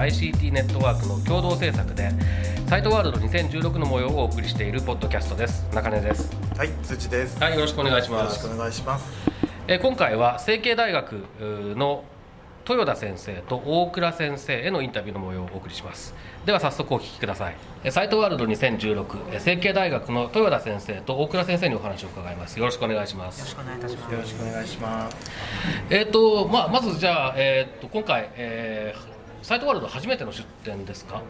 ICT ネットワークの共同制作でサイトワールド2016の模様をお送りしているポッドキャストです。中根です。はい辻です。はいよろしくお願いしよます。ろしくお願いします。えー今回は成蹊大学の豊田先生と大倉先生へのインタビューの模様をお送りします。では早速お聞きください。えーサイトワールド2016えー成蹊大学の豊田先生と大倉先生にお話を伺います。よろしくお願いします。よろしくお願いいたします。よろしくお願いします。えーとまあ、まずじゃあ、えー、と今回、えーサイトワールド初めての出展ですか、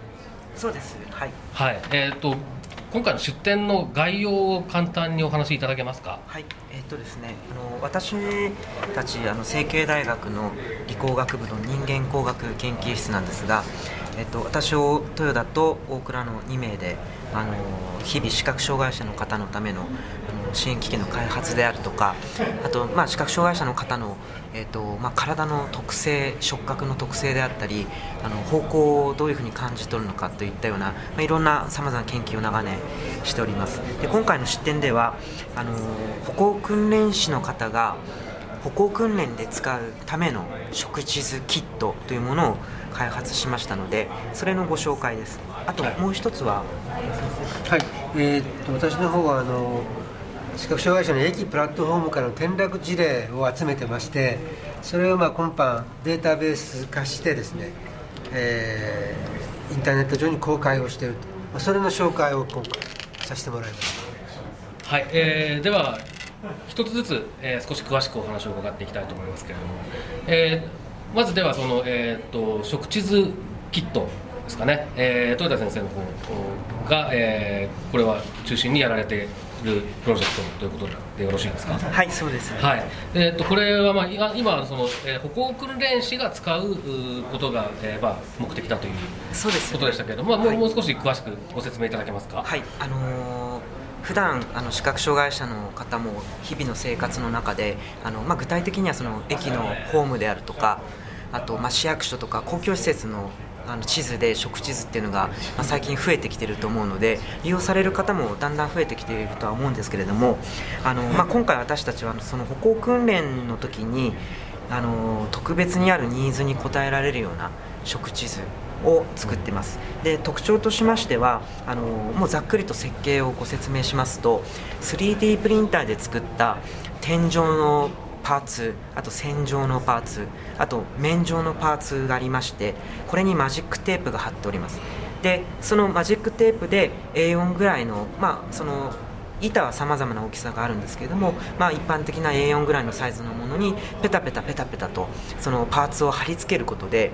そうです。はい。はいえー、と今回の出展の概要を簡単にお話しいただけますか？はい。えっとですね、あの私たちあの成蹊大学の理工学部の人間工学研究室なんですが、えっと私を豊田と大倉の2名であの日々視覚障害者の方のためのあの支援機器の開発であるとか、あとまあ視覚障害者の方のえっとまあ体の特性、触覚の特性であったり、あの方向をどういうふうに感じ取るのかといったような、まあ、いろんなさまざまな研究を長年しております。で今回の出展ではあの歩行訓練士の方が歩行訓練で使うための食地図キットというものを開発しましたのでそれのご紹介です。あともう一つは？はい、えーっと私の方はあの視覚障害者の駅プラットフォームからの転落事例を集めてましてそれをまあ今般データベース化してですね、えーインターネット上に公開をしていると、まあ、それの紹介を今回させてもらいましたはいえーでは一つずつ、えー少し詳しくお話を伺っていきたいと思いますけれども、えーまずではその、えー、と食地図キットですかね、えー豊田先生の方が、えーこれは中心にやられてるプロジェクトということでよろしいですか？はいそうです、はい、えー、とこれは、まあ、今その、えー歩行訓練士が使うことが、えーまあ、目的だというそうですことでしたけれども、まあもうはい。もう少し詳しくご説明いただけますか？はい、あのー普段あの視覚障害者の方も日々の生活の中であの、まあ、具体的にはその駅のホームであるとかあと、まあ、市役所とか公共施設のあの地図で食地図っていうのが、まあ、最近増えてきてると思うので利用される方もだんだん増えてきているとは思うんですけれどもあの、まあ、今回私たちはその歩行訓練の時にあの特別にあるニーズに応えられるような食地図を作ってます。で特徴としましてはあのもうざっくりと設計をご説明しますと 3D プリンターで作った天井のパーツあと線状のパーツあと面状のパーツがありましてこれにマジックテープが貼っております。でそのマジックテープで A4 ぐらいのまあその板はさまざまな大きさがあるんですけれども、まあ、一般的な A4 ぐらいのサイズのものにペタペタペタペタとそのパーツを貼り付けることで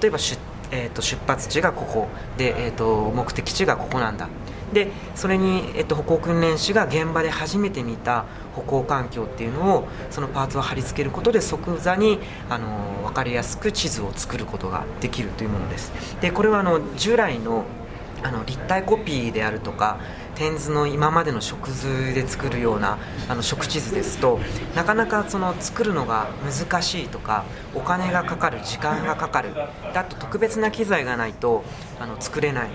例えば出,、えー、と出発地がここで、えー、と目的地がここなんだ。でそれに、えー、と歩行訓練士が現場で初めて見た歩行環境っていうのをそのパーツを貼り付けることで即座にあの分かりやすく地図を作ることができるというものです。でこれはあの従来のあの立体コピーであるとか点図の今までの食図で作るようなあの食地図ですとなかなかその作るのが難しいとかお金がかかる時間がかかるであと特別な機材がないとあの作れない、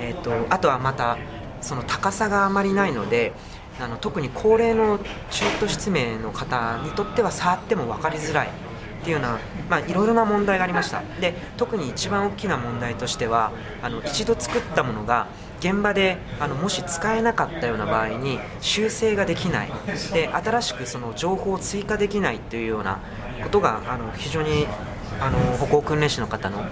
えー、とあとはまたその高さがあまりないのであの特に高齢の中途失明の方にとっては触っても分かりづらいっていうような、まあ、いろいろな問題がありました。で特に一番大きな問題としてはあの一度作ったものが現場であのもし使えなかったような場合に修正ができない。で新しくその情報を追加できないというようなことがあの非常にあの歩行訓練士の方の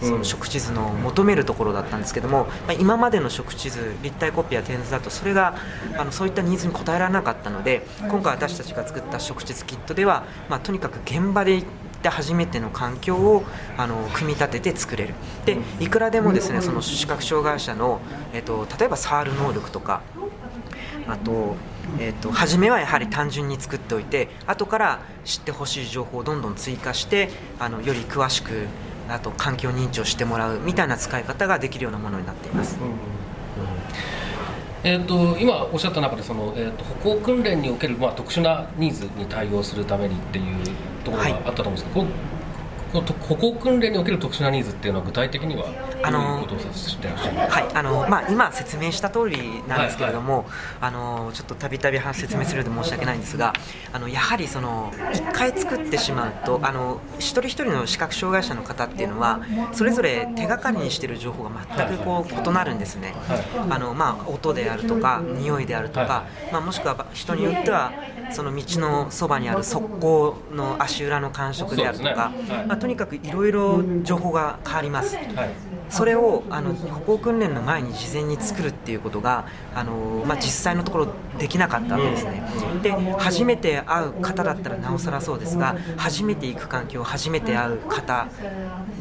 その食地図の求めるところだったんですけども、まあ、今までの食地図立体コピーや点図だとそれがあのそういったニーズに応えられなかったので今回私たちが作った食地図キットでは、まあ、とにかく現場でって初めての環境をあの組み立てて作れる。でいくらでもですねその視覚障害者の、えっと、例えば触る能力とかあと,、えー、と初めはやはり単純に作っておいて後から知ってほしい情報をどんどん追加してあのより詳しくあと環境認知をしてもらうみたいな使い方ができるようなものになっています。えーと、今おっしゃった中でその、えーと、歩行訓練における、まあ、特殊なニーズに対応するためにっていうところがあったと思うんですけど、はいこの歩行訓練における特殊なニーズっていうのは具体的にはどういうことをしてらっしゃるはいあのまあ、今説明した通りなんですけれども、はいはい、あのちょっとたびたび説明するようで申し訳ないんですがあのやはりその1回作ってしまうとあの一人一人の視覚障害者の方っていうのはそれぞれ手がかりにしている情報が全くこう異なるんですね、あのまあ、音であるとか匂いであるとか、まあ、もしくは人によってはその道のそばにある側溝の足裏の感触であるとか、ね。はい、まあ、とにかくいろいろ情報が変わります、はい、それをあの歩行訓練の前に事前に作るっていうことがあの、まあ、実際のところできなかったわけですね、で初めて会う方だったらなおさらそうですが初めて行く環境初めて会う方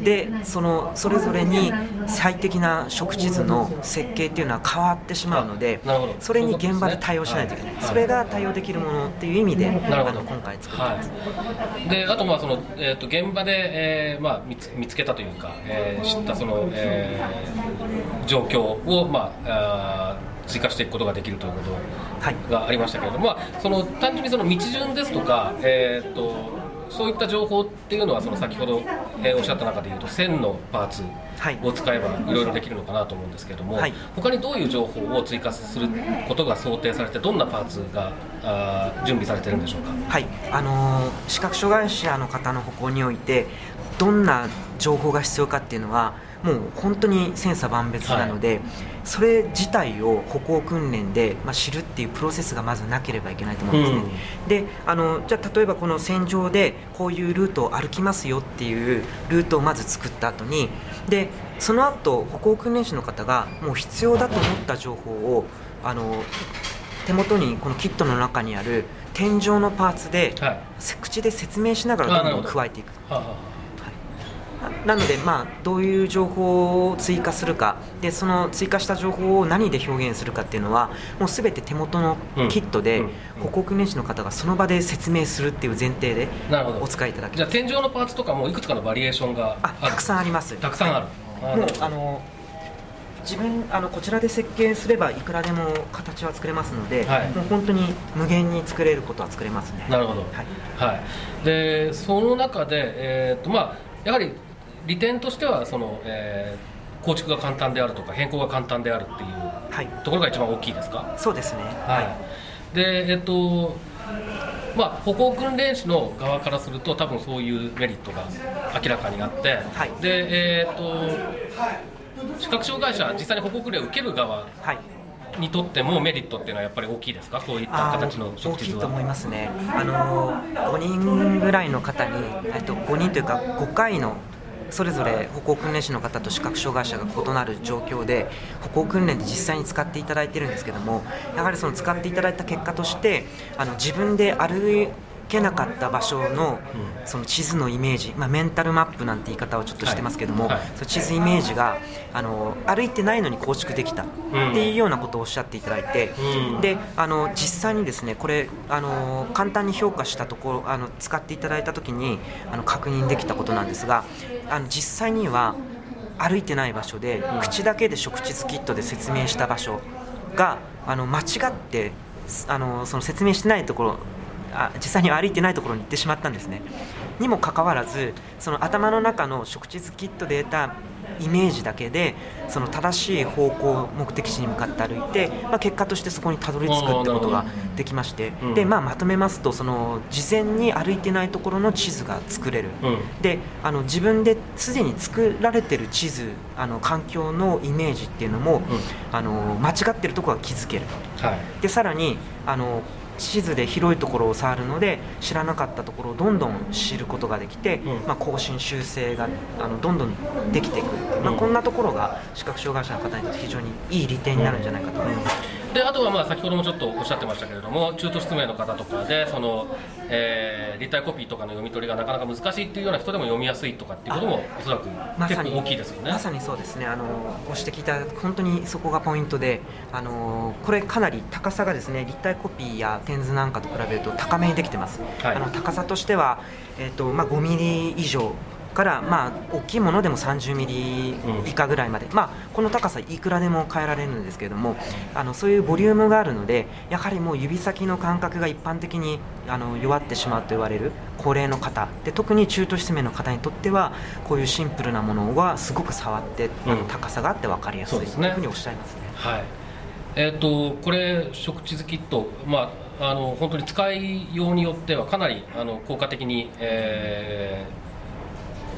でそのそれぞれに最適な食地図の設計っていうのは変わってしまうのでそれに現場で対応しないといけない、それが対応できるものっていう意味であの今回作ってます、はい、であとまあその、えーと、現場で、えーまあ、見つ見つけたというか、えー、知ったその、えー、状況を、まあ、あ追加していくことができるということがありましたけれども、はい、まあ、その単純にその道順ですとか、えーとそういった情報っていうのはその先ほど、えー、おっしゃった中でいうと線のパーツを使えばいろいろできるのかなと思うんですけれども、はい、他にどういう情報を追加することが想定されてどんなパーツがあ準備されてるんでしょうか、はい。あのー、視覚障害者の方の歩行においてどんな情報が必要かっていうのはもう本当に千差万別なので、はい、それ自体を歩行訓練で、まあ、知るっていうプロセスがまずなければいけないと思うんですね、うん、であのじゃあ例えばこの戦場でこういうルートを歩きますよっていうルートをまず作った後にでその後歩行訓練士の方がもう必要だと思った情報をあの手元にこのキットの中にある天井のパーツで、はい、口で説明しながらどんどん加えていく。はあなので、まあ、どういう情報を追加するか。でその追加した情報を何で表現するかっていうのはもうすべて手元のキットで、歩行訓練士の方がその場で説明するっていう前提でお使いいただけじゃあ天井のパーツとかもいくつかのバリエーションがあたくさんあります。たくさんある、はい、もうあの自分あのこちらで設計すればいくらでも形は作れますので、はい、もう本当に無限に作れることは作れますね。なるほど、はい、はい、でその中で、えーとまあ、やはり利点としてはその、えー、構築が簡単であるとか変更が簡単であるっていうところが一番大きいですか、そうですね。はい。でえっとまあ、歩行訓練士の側からすると多分そういうメリットが明らかになって、はい、でえー、っと視覚障害者実際に歩行訓練を受ける側にとってもメリットっていうのはやっぱり大きいですか？こういった形の大きいと思いますね。あの5人ぐらいの方に、えっと、5人というか5回のそれぞれ歩行訓練士の方と視覚障害者が異なる状況で歩行訓練で実際に使っていただいてるんですけどもやはりその使っていただいた結果としてあの自分で歩けなかった場所のその地図のイメージ、まあ、メンタルマップなんて言い方をちょっとしてますけども、はい。はい、その地図イメージがあの歩いてないのに構築できたっていうようなことをおっしゃっていただいて、うん、であの実際にですねこれあの簡単に評価したところあの使っていただいた時にあの確認できたことなんですがあの実際には歩いてない場所で口だけで食地図キットで説明した場所があの間違ってあのその説明してないところあ実際に歩いてないところに行ってしまったんですね。にもかかわらずその頭の中の食地図キットで得たイメージだけでその正しい方向目的地に向かって歩いて、まあ、結果としてそこにたどり着くってことができまして、でまあ、まとめますとその事前に歩いてないところの地図が作れる、うん、であの自分ですでに作られてる地図あの環境のイメージっていうのも、うん、あの間違ってるところは気づける、はい、でさらにあの地図で広いところを触るので知らなかったところをどんどん知ることができて、うん、まあ、更新修正があのどんどんできていく、まあ、こんなところが視覚障害者の方にとって非常にいい利点になるんじゃないかと思います。であとはまあ先ほどもちょっとおっしゃってましたけれども中途失明の方とかでその、えー立体コピーとかの読み取りがなかなか難しいっていうような人でも読みやすいとかっていうこともおそらく結構大きいですよね。まさにそうですね。あのご指摘いただいた本当にそこがポイントであのこれかなり高さがですね立体コピーや点図なんかと比べると高めにできてます、はい。あの高さとしては、えーとまあ、5ミリ以上から、まあ、大きいものでも30ミリ以下ぐらいまで、まあ、この高さいくらでも変えられるんですけれどもあのそういうボリュームがあるのでやはりもう指先の感覚が一般的にあの弱ってしまうと言われる高齢の方。で特に中途失明の方にとってはこういうシンプルなものはすごく触って、あのうん。高さがあって分かりやすい。そうですね。というふうにおっしゃいますね。はい。えー、とこれ、食地図キット、まあ、あの本当に使いようによってはかなりあの効果的に、えー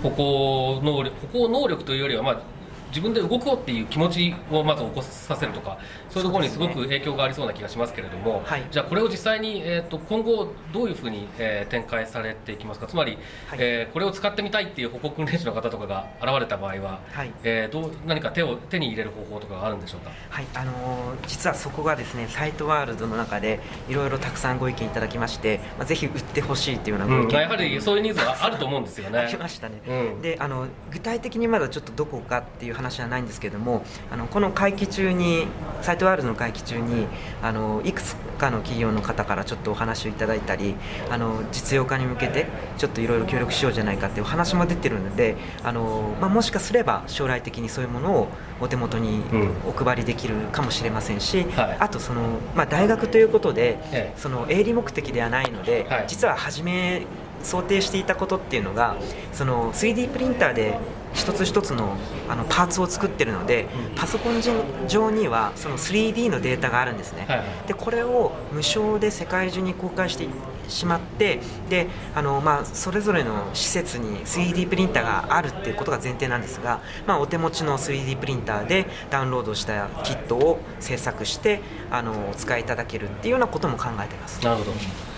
歩行能力歩行能力というよりは、まあ、自分で動こうっていう気持ちをまず起こさせるとかそういうところにすごく影響がありそうな気がしますけれども、はい。じゃあこれを実際に、えー、と今後どういうふうに、えー展開されていきますか？つまり、はい。えーこれを使ってみたいっていう歩行訓練士の方とかが現れた場合は、はい。えーどう何か手を手に入れる方法とかがあるんでしょうか？はい、あのー実はそこがですねサイトワールドの中でいろいろたくさんご意見いただきまして、まあ、ぜひ売ってほしいというようなご意見、うんまあやはりそういうニーズはあると思うんですよね。ありましたね、うん。であの具体的にまだちょっとどこかっていう話はないんですけどもあのこの会期中にサイトワールドの会期中にあのいくつかの企業の方からちょっとお話をいただいたりあの実用化に向けてちょっといろいろ協力しようじゃないかっていうお話も出てるのであの、まあ、もしかすれば将来的にそういうものをお手元にうん。お配りできるかもしれませんし、はい。あとその、まあ、大学ということで、ええ。その営利目的ではないので、はい。実は初め想定していたことっていうのがその 3D プリンターで一つ一つのあのパーツを作ってるので、パソコン上にはその 3D のデータがあるんですね、はいはいでこれを無償で世界中に公開してしまってであの、まあ、それぞれの施設に 3D プリンターがあるっていうことが前提なんですが、まあ、お手持ちの 3D プリンターでダウンロードしたキットを制作してあのお使いいただけるっていうようなことも考えてます。なるほど。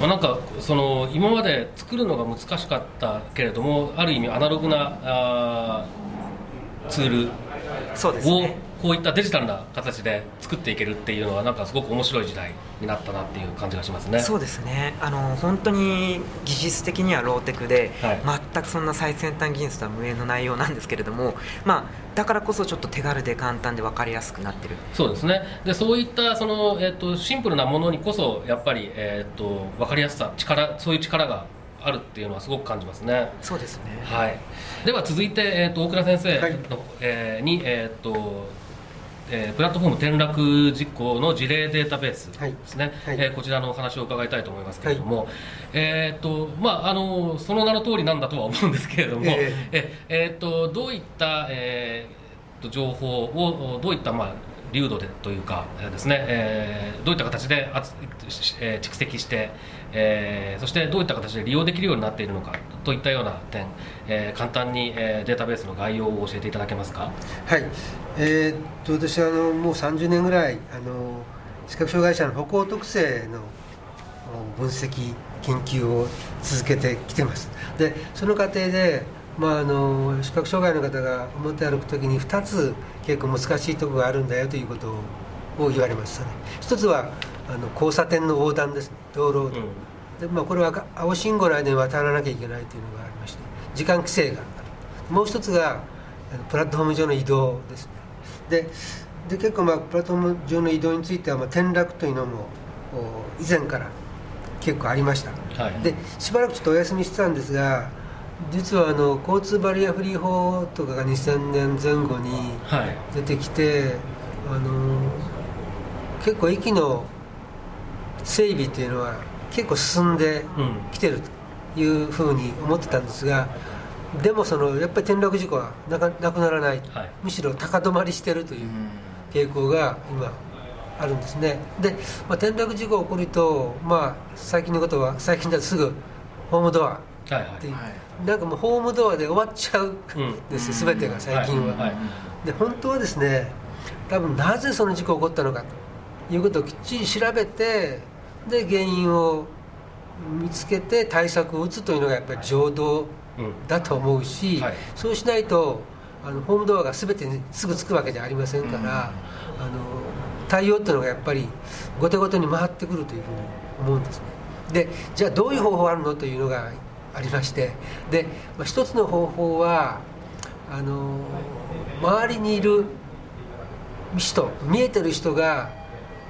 まあ、なんかその今まで作るのが難しかったけれどもある意味アナログなあーツールをそうですね。こういったデジタルな形で作っていけるっていうのはなんかすごく面白い時代になったなっていう感じがしますね。そうですね。あの本当に技術的にはローテクで、はい。全くそんな最先端技術とは無縁の内容なんですけれども、まあ、だからこそちょっと手軽で簡単で分かりやすくなってる。そうですね。でそういったその、えっとシンプルなものにこそやっぱり、えっと分かりやすさ力そういう力があるっていうのはすごく感じますね。そうですね。はい、では続いて、えー、と大倉先生の、はい。えーに、えーとえープラットフォーム転落事故の事例データベースですね、はい。えーこちらのお話を伺いたいと思いますけれども、えーとまあ、あのその名の通りなんだとは思うんですけれども、ええ。えーとどういった、えーと情報をどういった、まあ、流度でというかえーですね、えーどういった形であつ、えー蓄積して、えーそしてどういった形で利用できるようになっているのかといったような点、えー簡単に、えーデータベースの概要を教えていただけますか？はい、えーっと私はあのもう30年ぐらいあの視覚障害者の歩行特性のお分析研究を続けてきてます。でその過程で、まあ、あの視覚障害の方が表歩く時に2つ結構難しいところがあるんだよということを言われましたね一つはあの交差点の横断ですね。道路横断、でまあ、これは赤青信号の間に渡らなきゃいけないというのがありまして時間規制がある。もう一つがプラットフォーム上の移動ですねでで結構まあプラットフォーム上の移動についてはまあ転落というのもお以前から結構ありました。はい。でしばらくちょっとお休みしてたんですが実はあの交通バリアフリー法とかが2000年前後にはい。出てきてあの結構駅の整備っていうのは結構進んでうん。きてるというふうに思ってたんですがでもそのやっぱり転落事故はなかなくならない、はい。むしろ高止まりしてるという傾向が今あるんですね。で、まあ、転落事故が起こると、まあ、最近のことは最近だとすぐホームドアはいはい。っていう、なんかもうホームドアで終わっちゃうんうん。ですよ、全てが最近は。はい。はい。で本当はですね多分なぜその事故が起こったのかということをきっちり調べてで原因を見つけて対策を打つというのがやっぱり常道うんだと思うし、はい。そうしないとあのホームドアが全てにすぐつくわけじゃありませんから、あの対応っていうのがやっぱり後手後手に回ってくるというふうに思うんですね。でじゃあどういう方法あるのというのがありましてで、まあ、一つの方法はあの周りにいる人見えてる人が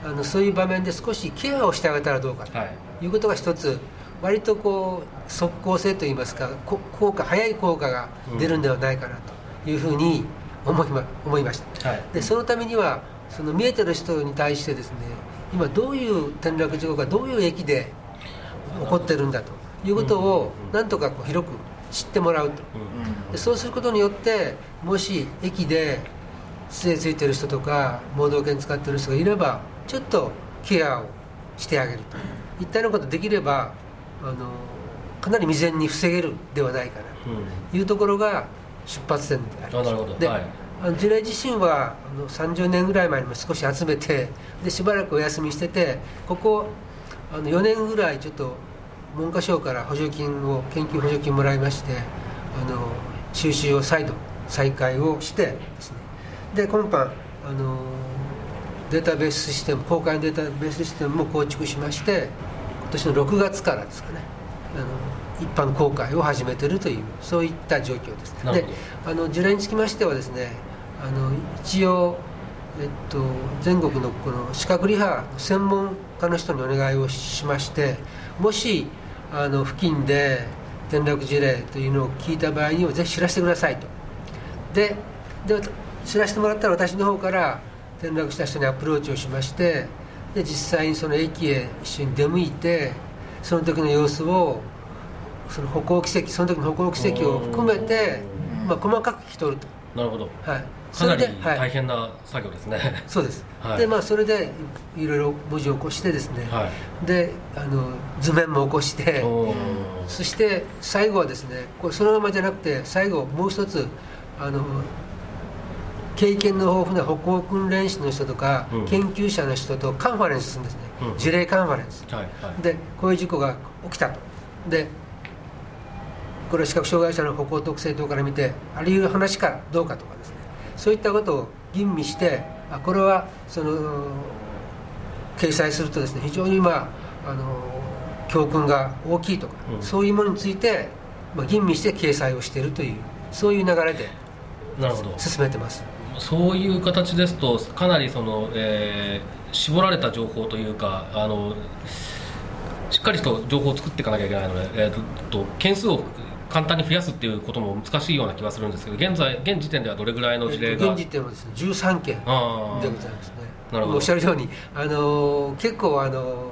あのそういう場面で少しケアをしてあげたらどうかということが一つ割とこう即効性といいますか効果早い効果が出るんではないかなというふうに思いま思いました、はい、でそのためにはその見えてる人に対してですね今どういう転落事故がどういう駅で起こってるんだということをなんとかこう広く知ってもらうと。でそうすることによってもし駅で杖ついてる人とか盲導犬使ってる人がいればちょっとケアをしてあげると。いったようなことができればあのかなり未然に防げるではないかな。というところが出発点であります。うん、で、はい。あの事例自身はあの30年ぐらい前にも少し集めて でしばらくお休みしててここあの4年ぐらいちょっと文科省から補助金を研究補助金もらいましてあの収集を再度再開をしてですね。で今般あのデータベースシステム公開のデータベースシステムも構築しまして今年の6月からですかね。あの一般公開を始めているというそういった状況です。であの事例につきましてはですねあの一応、えっと、全国のこの視覚リハの専門家の人にお願いをしましてもしあの付近で転落事例というのを聞いた場合にはぜひ知らせてくださいと。でで知らせてもらったら私の方から転落した人にアプローチをしましてで実際にその駅へ一緒に出向いてその時の様子をその歩行軌跡その時の歩行軌跡を含めて、まあ、細かく聞き取ると。なるほど、はい、かなり大変な作業ですね、はい、そうです、はい、でまあそれでいろいろ文字を起こしてですね、はい、であの図面も起こしてそして最後はですねこれそのままじゃなくて最後もう一つあの経験の豊富な歩行訓練士の人とか、うん、研究者の人とカンファレンスするんですね、うん、事例カンファレンス、はいはい、でこういう事故が起きたと。でこれは視覚障害者の歩行特性等から見てあるいう話かどうかとかですね。そういったことを吟味してあこれはその掲載するとですね非常にまああの教訓が大きいとか、うん、そういうものについて、まあ、吟味して掲載をしているというそういう流れで進めてますそういう形ですとかなりその、えー、絞られた情報というかあのしっかりと情報を作っていかなきゃいけないので、えー、と件数を簡単に増やすっていうことも難しいような気がするんですけど現在現時点ではどれぐらいの事例が、現時点はですね13件でございますね。なるほど。おっしゃるようにあの結構あの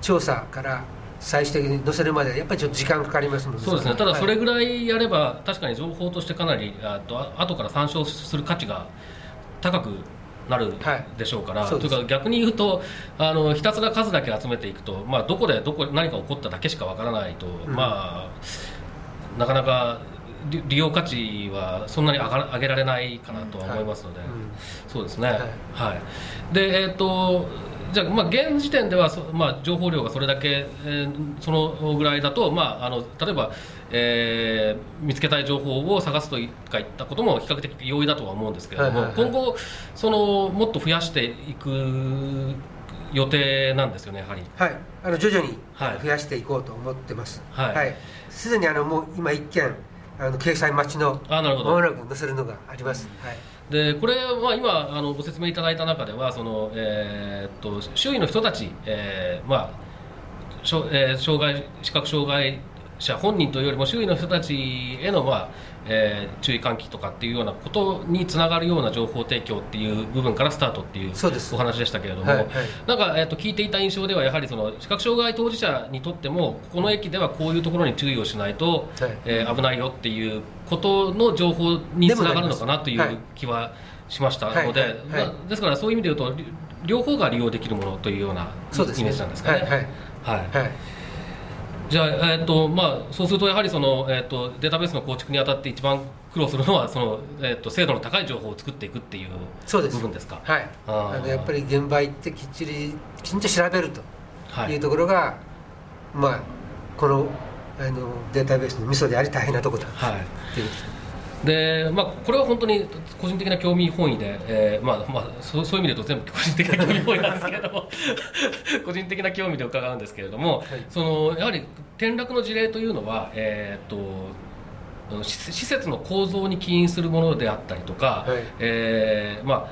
調査から最終的に載せるまでやっぱりちょっと時間かかりますのでそうですね。ただそれぐらいやれば、はい、確かに情報としてかなりあと後から参照する価値が高くなるでしょうから、はい、というか逆に言うとあのひたすら数だけ集めていくと、まあ、どこでどこ何か起こっただけしかわからないと、うん、まあなかなか利用価値はそんなに上が上げられないかなとは思いますので、はい。うん、そうですね、はい、はい、でえっ、ー、とじゃあ、まあ、現時点ではまあ、情報量がそれだけ、えー、そのぐらいだと、まあ、あの例えば、えー、見つけたい情報を探すとかいったことも比較的容易だとは思うんですけれども、はいはいはい、今後そのもっと増やしていく予定なんですよねやはり。はい。あの徐々に増やしていこうと思ってます。はい。すで、はい、にあのもう今一件あの掲載待ちのもなく載せるのがあります、はいでこれは今あのご説明いただいた中ではその、えー、っと周囲の人たち、えーまあしょえー、障害視覚障害者本人というよりも周囲の人たちへの、まあえー、注意喚起とかっていうようなことにつながるような情報提供っていう部分からスタートっていうお話でしたけれども、はいはい、なんか、えーと、聞いていた印象ではやはりその視覚障害当事者にとってもここの駅ではこういうところに注意をしないと、はい、えー、危ないよっていうことの情報につながるのかなという気はしましたので、まあ、ですからそういう意味で言うと両方が利用できるものというようなイメージなんですかね。はいじゃあ、えーとまあ、そうするとやはりその、えーと、データベースの構築にあたって一番苦労するのはその、えーと、精度の高い情報を作っていくっていう部分ですか？はい。あのやっぱり現場行ってきっちりきちんと調べるとい。うところが、はい、まあこのあのデータベースのミソであり大変なところだ、はい、っていうでまあ、これは本当に個人的な興味本位で、えーまあまあ、そうそういう意味で言うと全部個人的な興味本位なんですけれども 個人的な興味で伺うんですけれども、そのやはり転落の事例というのは、えー、っと施施設の構造に起因するものであったりとか、はい。えーまあ、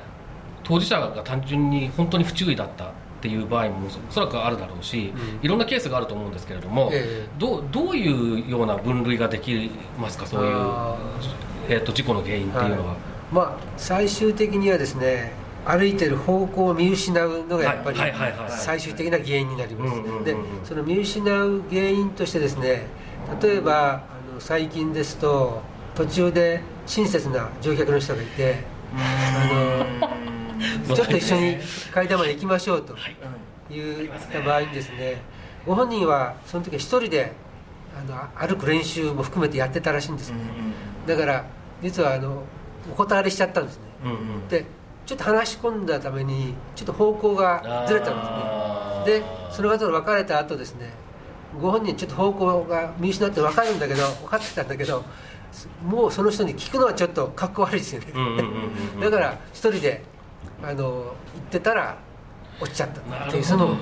当事者が単純に本当に不注意だったっていう場合もおそらくあるだろうし、うん。いろんなケースがあると思うんですけれども、ええ。どうどういうような分類ができますかそういうあ、えー、と事故の原因っていうのは？まあ最終的にはですね歩いてる方向を見失うのがやっぱりはい。はい。はい。はい。最終的な原因になります。でその見失う原因としてですね例えばあの最近ですと途中で親切な乗客の人がいてあの ちょっと一緒に階段まで行きましょうと言った場合にですねご本人はその時は一人であの歩く練習も含めてやってたらしいんです。ねだから実はあのお断りしちゃったんですね。うんうん。でちょっと話し込んだためにちょっと方向がずれたんですね。でその方と別れた後ですねご本人ちょっと方向が見失って分かるんだけど分かってたんだけどもうその人に聞くのはちょっとかっこ悪いですよね、だから一人であの行ってたら落ちちゃったっていうその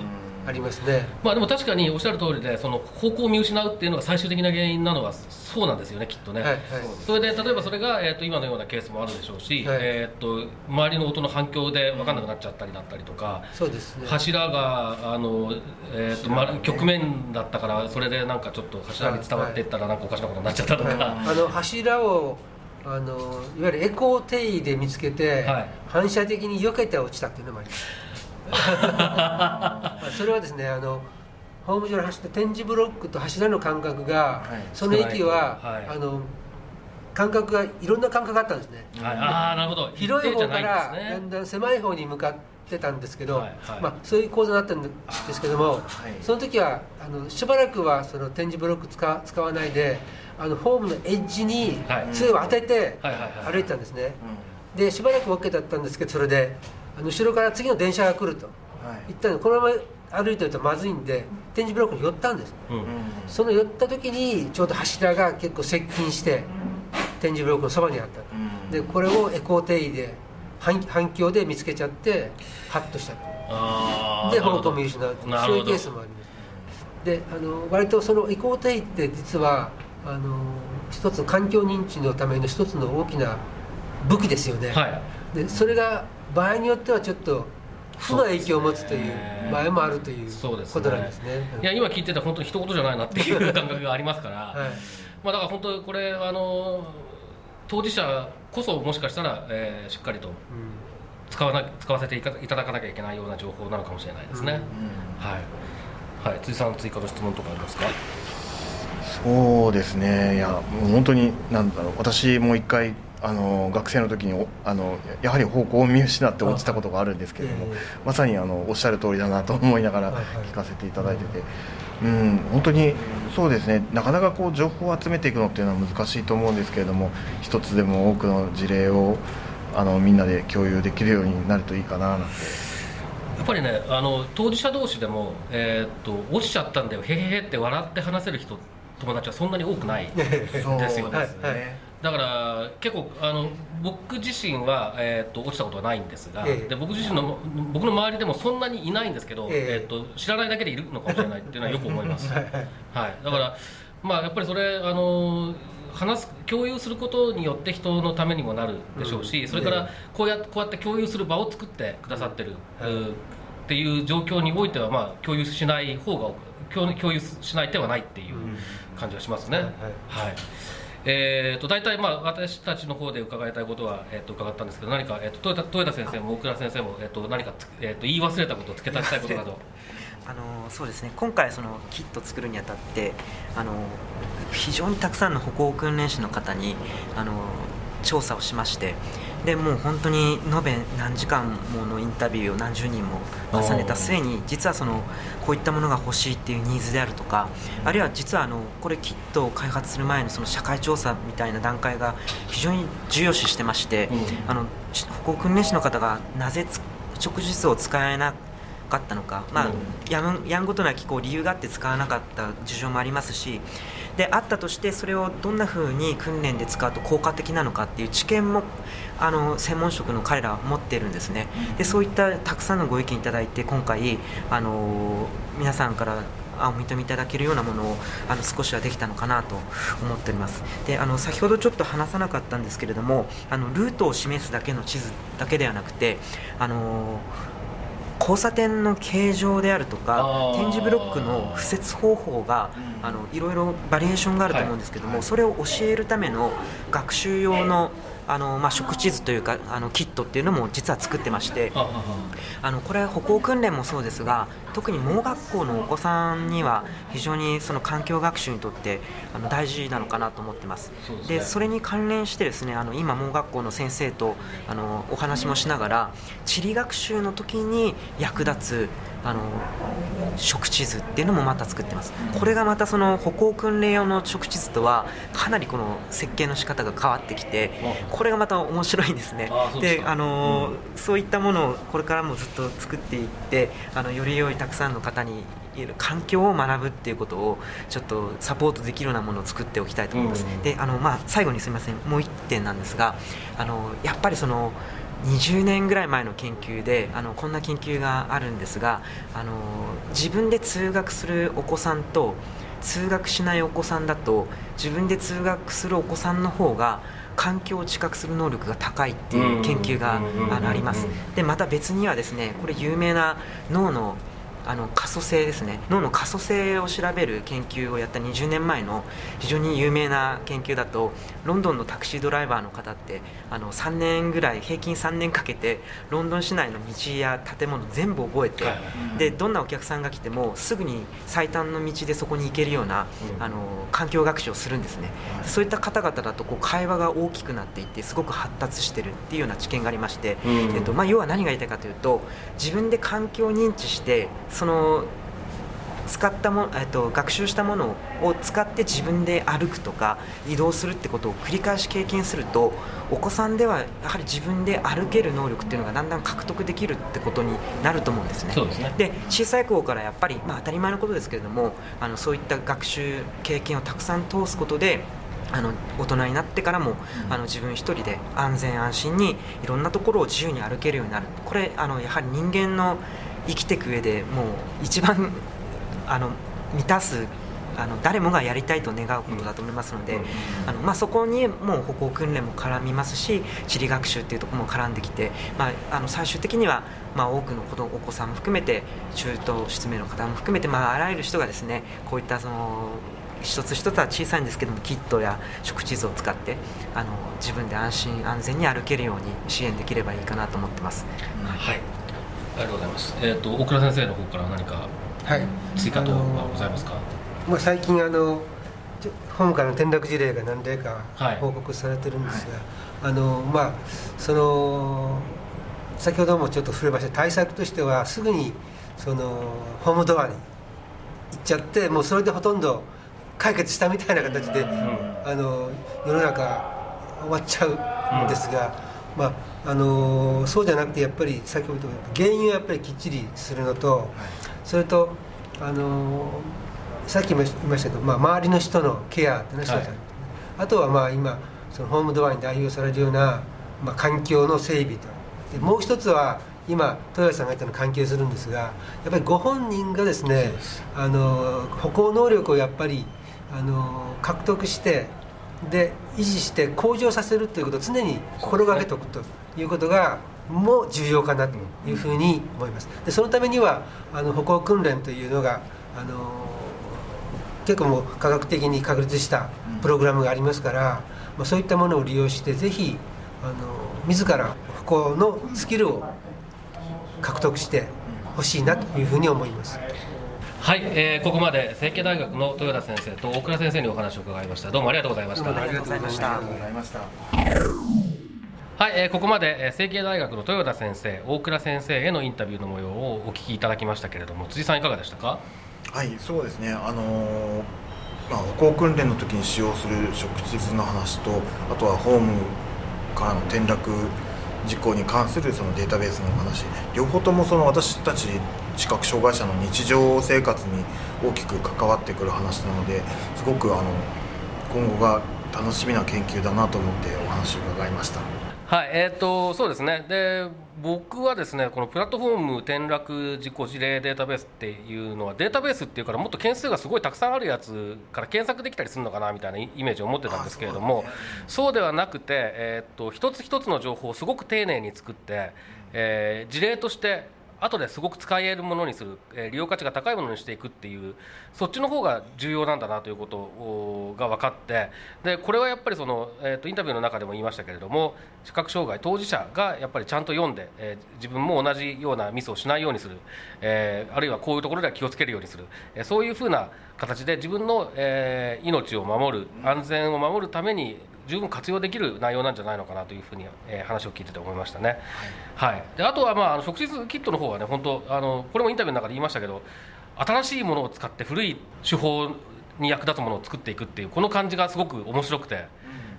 ありますね。まあでも確かにおっしゃる通りでその方向を見失うっていうのが最終的な原因なのはそうなんですよねきっとね、はいはい。それで例えばそれが、えー、と今のようなケースもあるでしょうし、はい。えー、と周りの音の反響で分かんなくなっちゃったりだったりとか、そうですね。柱があの、えーとま、曲面だったからそれでなんかちょっと柱に伝わっていったらなんかおかしなことになっちゃったとか、はい。あの柱をあのいわゆるエコー定位で見つけて、はい。反射的に避けて落ちたっていうのもあります。まあそれはですねあのホーム上の柱展示ブロックと柱の間隔が、はい。その駅は、はい。あの間隔がいろんな間隔があったんですね。はい、ああなるほど。広い方からだんだん狭い方に向かってたんですけど、はいはい。まあ、そういう構造になったんですけども、その時はあのしばらくはその展示ブロック使使わないであのホームのエッジにはい。杖を当てて歩いてたんですね、でしばらく OK だったんですけどそれであの後ろから次の電車が来ると。言ったの。でこのまま歩いてるとまずいんで展示ブロックに寄ったんです。うん。その寄った時にちょうど柱が結構接近して展示ブロックのそばにあったと。でこれをエコー定位で反反響で見つけちゃってハッとしたで方あーなるほど。向を見失うそういうケースもあります。であの割とそのエコー定位って実はあの一つの環境認知のための一つの大きな武器ですよね、はい。でそれが場合によってはちょっと負の影響を持つという場合もあるというそうですね。ことなんですね。いや今聞いてたら本当に一言じゃないなっていう感覚がありますから、はい。まあ、だから本当これあの当事者こそもしかしたら、えーしっかりとうん使わな使わせていただかなきゃいけないような情報なのかもしれないですね、はい、はい、辻さん追加の質問とかありますか？そうですね。いやもう本当になんだろう。私も一回あの学生の時におあのやはり方向を見失って落ちたことがあるんですけれども、ええ。まさにあのおっしゃる通りだなと思いながらはいはい。聞かせていただいてて、うん、本当にそうですね。なかなかこう情報を集めていくのっていうのは難しいと思うんですけれども一つでも多くの事例をあのみんなで共有できるようになるといいかななんて。やっぱりねあの当事者同士でも、えーっと落ちちゃったんだよへへへって笑って話せる人友達はそんなに多くない そうですよはいはいだから結構あの僕自身は、えー、と落ちたことはないんですが、ええ。で僕自身の僕の周りでもそんなにいないんですけど、ええ。えー、と知らないだけでいるのかもしれないっていうのはよく思います、はいだから、まあ、やっぱりそれあの話す共有することによって人のためにもなるでしょうし、うん。それからこうやこうやって共有する場を作ってくださってる、うっていう状況においては、まあ、共有しない方が共共有しない手はないっていう感じがしますね。はい。はいえー、と大体、まあ、私たちの方で伺いたいことは、えー、と伺ったんですけど何か、えー、と豊田豊田先生も大倉先生も、えー、と何かつ、えー、と言い忘れたこと付け足したいことなど あのそうですね。今回そのキット作るにあたってあの非常にたくさんの歩行訓練士の方にあの調査をしましてでもう本当に延べ何時間ものインタビューを何十人も重ねた末に実はそのこういったものが欲しいっていうニーズであるとかあるいは実はあのこれキットを開発する前のその社会調査みたいな段階が非常に重要視してまして、うん。あのち歩行訓練士の方がなぜつ直述を使えなかったのか、まあうんやむやんごとなきこう理由があって使わなかった事情もありますしであったとしてそれをどんなふうに訓練で使うと効果的なのかっていう知見もあの専門職の彼らは持っているんですね。でそういったたくさんのご意見いただいて今回あの皆さんからあお認めいただけるようなものをあの少しはできたのかなと思っております。であの先ほどちょっと話さなかったんですけれどもあのルートを示すだけの地図だけではなくてあの交差点の形状であるとか点字ブロックの敷設方法があのいろいろバリエーションがあると思うんですけども、それを教えるための学習用のあの、まあ、食地図というかあのキットっていうのも実は作ってましてあのこれは歩行訓練もそうですが特に盲学校のお子さんには非常にその環境学習にとってあの大事なのかなと思ってます。そでそれに関連してですねあの今盲学校の先生とあのお話もしながら地理学習の時に役立つあの食地図っていうのもまた作ってます。これがまたその歩行訓練用の食地図とはかなりこの設計の仕方が変わってきてこれがまた面白いんですね。あそうであのそういったものをこれからもずっと作っていってあのより良いたくさんの方にいる環境を学ぶっていうことをちょっとサポートできるようなものを作っておきたいと思います、うん。であの、まあ、最後にすみません。もう一点なんですがあのやっぱりその20年ぐらい前の研究であのこんな研究があるんですがあの自分で通学するお子さんと通学しないお子さんだと自分で通学するお子さんの方が環境を知覚する能力が高いっていう研究がありますでまた別にはですねこれ有名な脳のあの可塑性ですね。脳の可塑性を調べる研究をやった20年前の非常に有名な研究だとロンドンのタクシードライバーの方ってあの3年ぐらい平均3年かけてロンドン市内の道や建物全部覚えて、はい。でどんなお客さんが来てもすぐに最短の道でそこに行けるような、あの環境学習をするんですね、そういった方々だとこう会話が大きくなっていってすごく発達してるっていうような知見がありまして、うん。えっとまあ、要は何が言いたいかというと自分で環境を認知してその使ったも、えっと、学習したものを使って自分で歩くとか移動するってことを繰り返し経験するとお子さんではやはり自分で歩ける能力っていうのがだんだん獲得できるってことになると思うんですね。そうですね。で小さい頃からやっぱり、まあ、当たり前のことですけれどもあのそういった学習経験をたくさん通すことであの大人になってからも、あの自分一人で安全安心にいろんなところを自由に歩けるようになる。これあのやはり人間の生きていく上でもう一番 あの満たすあの誰もがやりたいと願うことだと思いますので、あのまあ、そこにもう歩行訓練も絡みますし地理学習っていうところも絡んできて、まあ、あの最終的には、まあ、多くの子どお子さんも含めて中等失明の方も含めて、まあ、あらゆる人がですねこういったその一つ一つは小さいんですけどもキットや食地図を使ってあの自分で安心安全に歩けるように支援できればいいかなと思ってます。はいありがとうございます。えっ、と大倉先生の方から何かはい。追加等あのはございますか？まあ、最近あのちょホームからの転落事例が何例かはい。報告されてるんですが、あのまあその先ほどもちょっと触れました対策としてはすぐにそのホームドアに行っちゃってもうそれでほとんど解決したみたいな形で、あの世の中終わっちゃうんですが、まああのそうじゃなくてやっぱり先ほど言った原因をやっぱりきっちりするのと、それとあのさっきも言いましたけど、まあ、周りの人のケアっていうのは一つある、はい。あとはまあ今そのホームドアに代表されるような、まあ、環境の整備と。でもう一つは今豊橋さんが言ったの関係するんですがやっぱりご本人がですねあの歩行能力をやっぱりあの獲得してで維持して向上させるということを常に心がけておくということがも重要かなというふうに思います。でそのためにはあの歩行訓練というのがあの結構もう科学的に確立したプログラムがありますから、まあ、そういったものを利用してぜひあの自ら歩行のスキルを獲得してほしいなというふうに思います。はい、えーここまで成蹊大学の豊田先生と大倉先生にお話を伺いました。どうもありがとうございました。ありがとうございましたはい、えーここまで、えー成蹊大学の豊田先生大倉先生へのインタビューの模様をお聞きいただきましたけれども辻さんいかがでしたか？はいそうですねあのーまあ、歩行訓練の時に使用する食地図の話とあとはホームからの転落事故に関するそのデータベースの話両方ともその私たち視覚障害者の日常生活に大きく関わってくる話なのですごくあの今後が楽しみな研究だなと思ってお話を伺いました。はい、えーと、そうですね。で僕はですねこのプラットフォーム転落事故事例データベースっていうのはデータベースっていうからもっと件数がすごいたくさんあるやつから検索できたりするのかなみたいなイメージを持ってたんですけれどもそうではなくて、えーと、一つ一つの情報をすごく丁寧に作って、えー、事例として後ですごく使えるものにする、え利用価値が高いものにしていくっていうそっちの方が重要なんだなということが分かってでこれはやっぱりその、えーと、インタビューの中でも言いましたけれども視覚障害当事者がやっぱりちゃんと読んで、え、自分も同じようなミスをしないようにする、え、あるいはこういうところでは気をつけるようにする、え、そういうふうな形で自分の、え命を守る安全を守るために十分活用できる内容なんじゃないのかなというふうに、えー、話を聞いてて思いましたね。はい、はい、であとは、まあ、食事キットの方はね本当あのこれもインタビューの中で言いましたけど新しいものを使って古い手法に役立つものを作っていくっていうこの感じがすごく面白くて。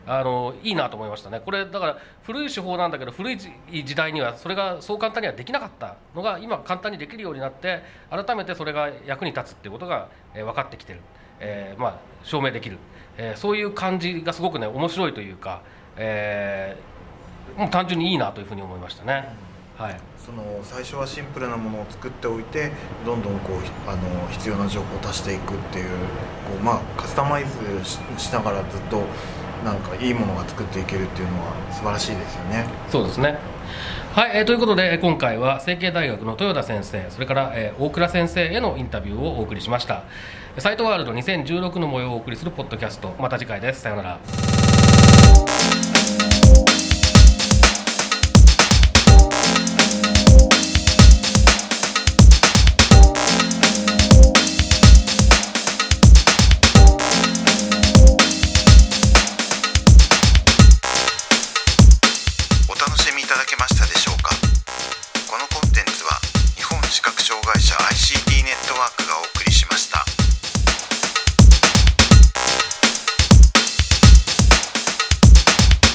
あのいいなと思いましたねこれだから古い手法なんだけど古い時代にはそれがそう簡単にはできなかったのが今簡単にできるようになって改めてそれが役に立つっていうことが、えー、分かってきてる、えー、まあ、証明できるえー、そういう感じがすごくね面白いというか、えー、もう単純にいいなというふうに思いましたね。はい、その最初はシンプルなものを作っておいてどんどんこうあの必要な情報を足していくっていうこう、まあ、カスタマイズしながらずっとなんかいいものが作っていけるっていうのは素晴らしいですよね。そうですねはい、えー、ということで今回は成蹊大学の豊田先生それから、えー、大倉先生へのインタビューをお送りしましたサイトワールド2016の模様をお送りするポッドキャストまた次回ですさようなら